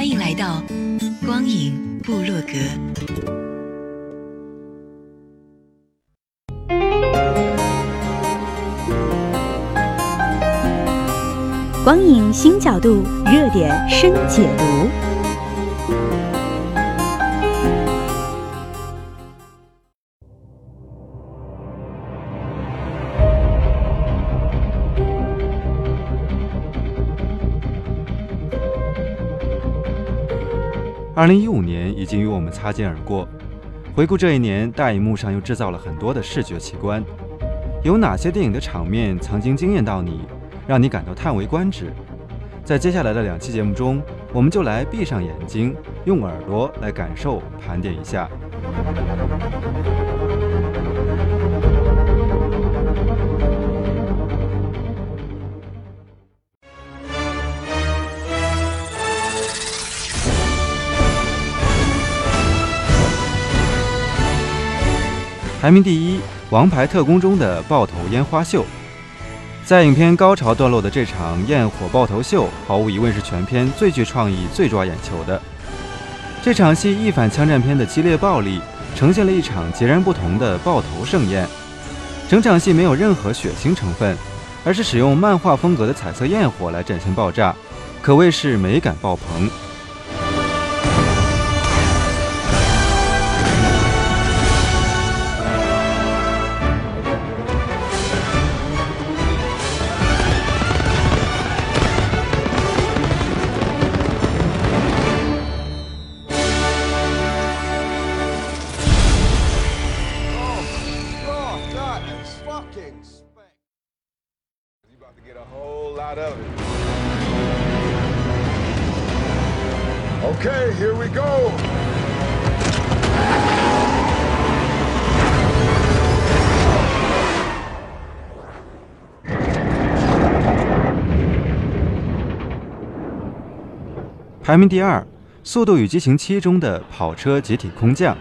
欢迎来到。光影部落格，光影新角度，热点深解读。二零一五年已经与我们擦肩而过，回顾这一年，大荧幕上又制造了很多的视觉奇观。有哪些电影的场面曾经惊艳到你，让你感到叹为观止？在接下来的两期节目中，我们就来闭上眼睛，用耳朵来感受、盘点一下。排名第一，《王牌特工》中的爆头烟花秀，在影片高潮段落的这场焰火爆头秀，毫无疑问是全片最具创意、最抓眼球的。这场戏一反枪战片的激烈暴力，呈现了一场截然不同的爆头盛宴。整场戏没有任何血腥成分，而是使用漫画风格的彩色焰火来展现爆炸，可谓是美感爆棚。排名第二，《速度与激情七》中的跑车集体空降。《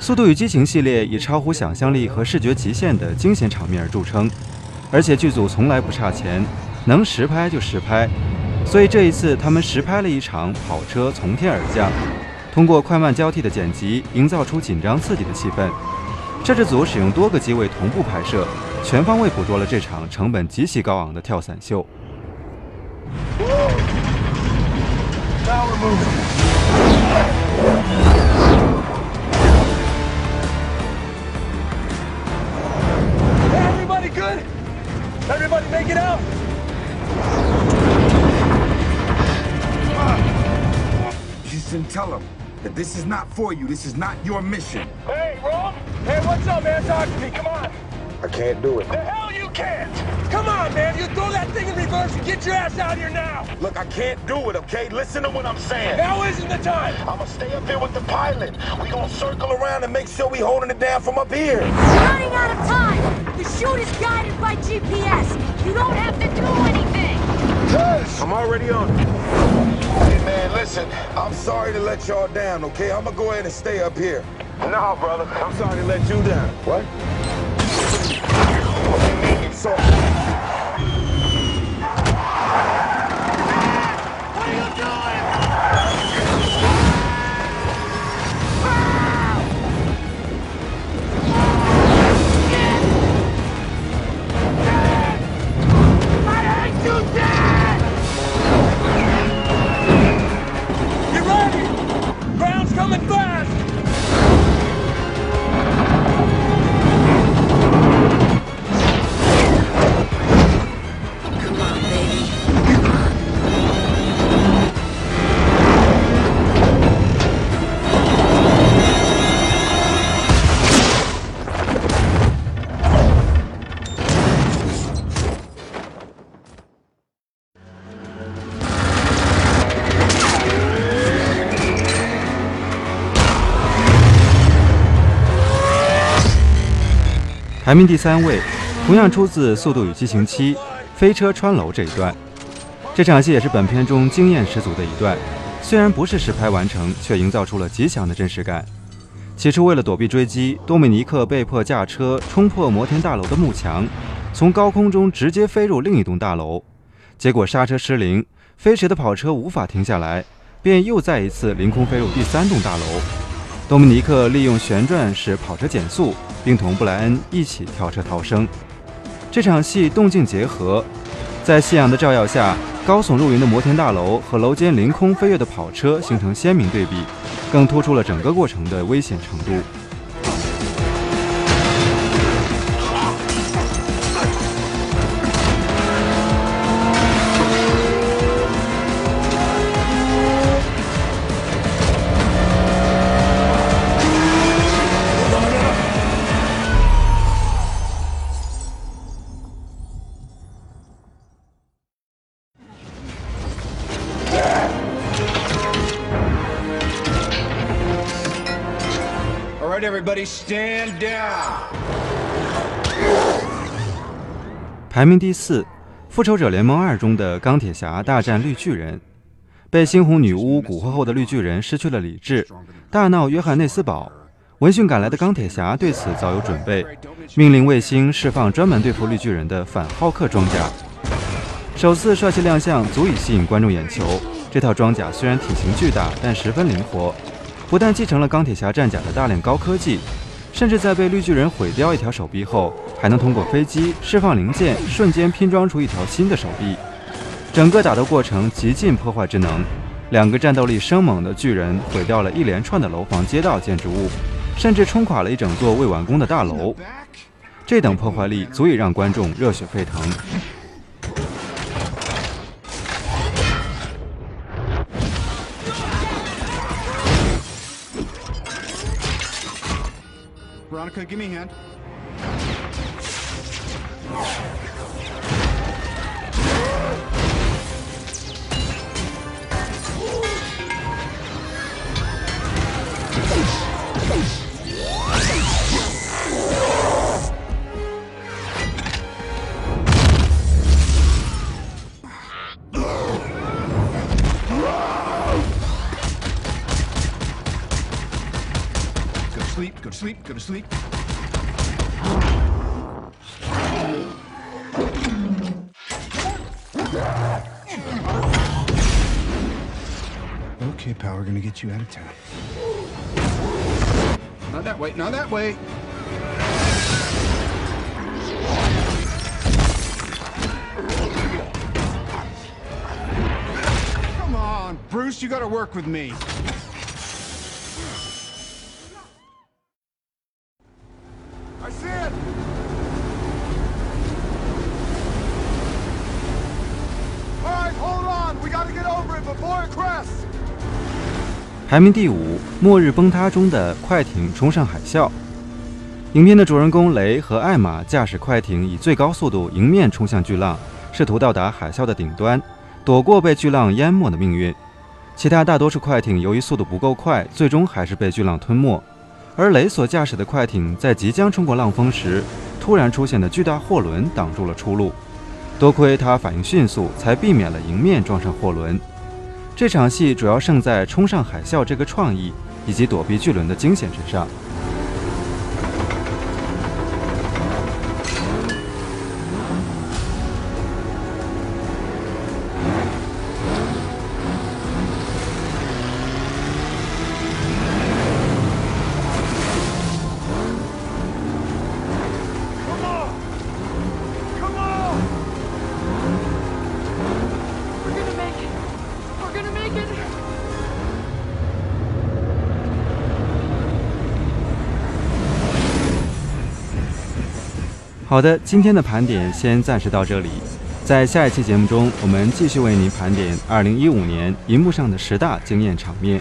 速度与激情》系列以超乎想象力和视觉极限的惊险场面而著称，而且剧组从来不差钱，能实拍就实拍。所以这一次，他们实拍了一场跑车从天而降，通过快慢交替的剪辑，营造出紧张刺激的气氛。摄制组使用多个机位同步拍摄，全方位捕捉了这场成本极其高昂的跳伞秀。And tell them that this is not for you. This is not your mission. Hey, Rom! Hey, what's up, man? Talk to me. Come on. I can't do it. The hell you can't! Come on, man. You throw that thing in reverse and get your ass out of here now. Look, I can't do it, okay? Listen to what I'm saying. Now isn't the time. I'm gonna stay up here with the pilot. We gonna circle around and make sure we holding it down from up here. Running out of time. The shoot is guided by GPS. You don't have to do anything. Yes. I'm already on it. Hey, man, listen. I'm sorry to let y'all down, okay? I'm gonna go ahead and stay up here. No, brother. I'm sorry to let you down. What? 排名第三位，同样出自《速度与激情七》飞车穿楼这一段。这场戏也是本片中惊艳十足的一段，虽然不是实拍完成，却营造出了极强的真实感。起初，为了躲避追击，多米尼克被迫驾车冲破摩天大楼的幕墙，从高空中直接飞入另一栋大楼。结果刹车失灵，飞驰的跑车无法停下来，便又再一次凌空飞入第三栋大楼。多米尼克利用旋转使跑车减速，并同布莱恩一起跳车逃生。这场戏动静结合，在夕阳的照耀下，高耸入云的摩天大楼和楼间凌空飞跃的跑车形成鲜明对比。更突出了整个过程的危险程度。Everybody stand down. 排名第四，《复仇者联盟二》中的钢铁侠大战绿巨人。被猩红女巫蛊惑后的绿巨人失去了理智，大闹约翰内斯堡。闻讯赶来的钢铁侠对此早有准备，命令卫星释放专门对付绿巨人的反浩克装甲。首次帅气亮相，足以吸引观众眼球。这套装甲虽然体型巨大，但十分灵活。不但继承了钢铁侠战甲的大量高科技，甚至在被绿巨人毁掉一条手臂后，还能通过飞机释放零件，瞬间拼装出一条新的手臂。整个打斗过程极尽破坏之能，两个战斗力生猛的巨人毁掉了一连串的楼房、街道、建筑物，甚至冲垮了一整座未完工的大楼。这等破坏力足以让观众热血沸腾。Veronica, give me a hand. Go to sleep. Okay, pal, we're gonna get you out of town. Not that way, not that way. Come on, Bruce, you gotta work with me. 排名第五，《末日崩塌》中的快艇冲上海啸。影片的主人公雷和艾玛驾驶快艇以最高速度迎面冲向巨浪，试图到达海啸的顶端，躲过被巨浪淹没的命运。其他大多数快艇由于速度不够快，最终还是被巨浪吞没。而雷所驾驶的快艇在即将冲过浪峰时，突然出现的巨大货轮挡住了出路。多亏他反应迅速，才避免了迎面撞上货轮。这场戏主要胜在冲上海啸这个创意，以及躲避巨轮的惊险之上。好的，今天的盘点先暂时到这里，在下一期节目中，我们继续为您盘点2015年银幕上的十大惊艳场面。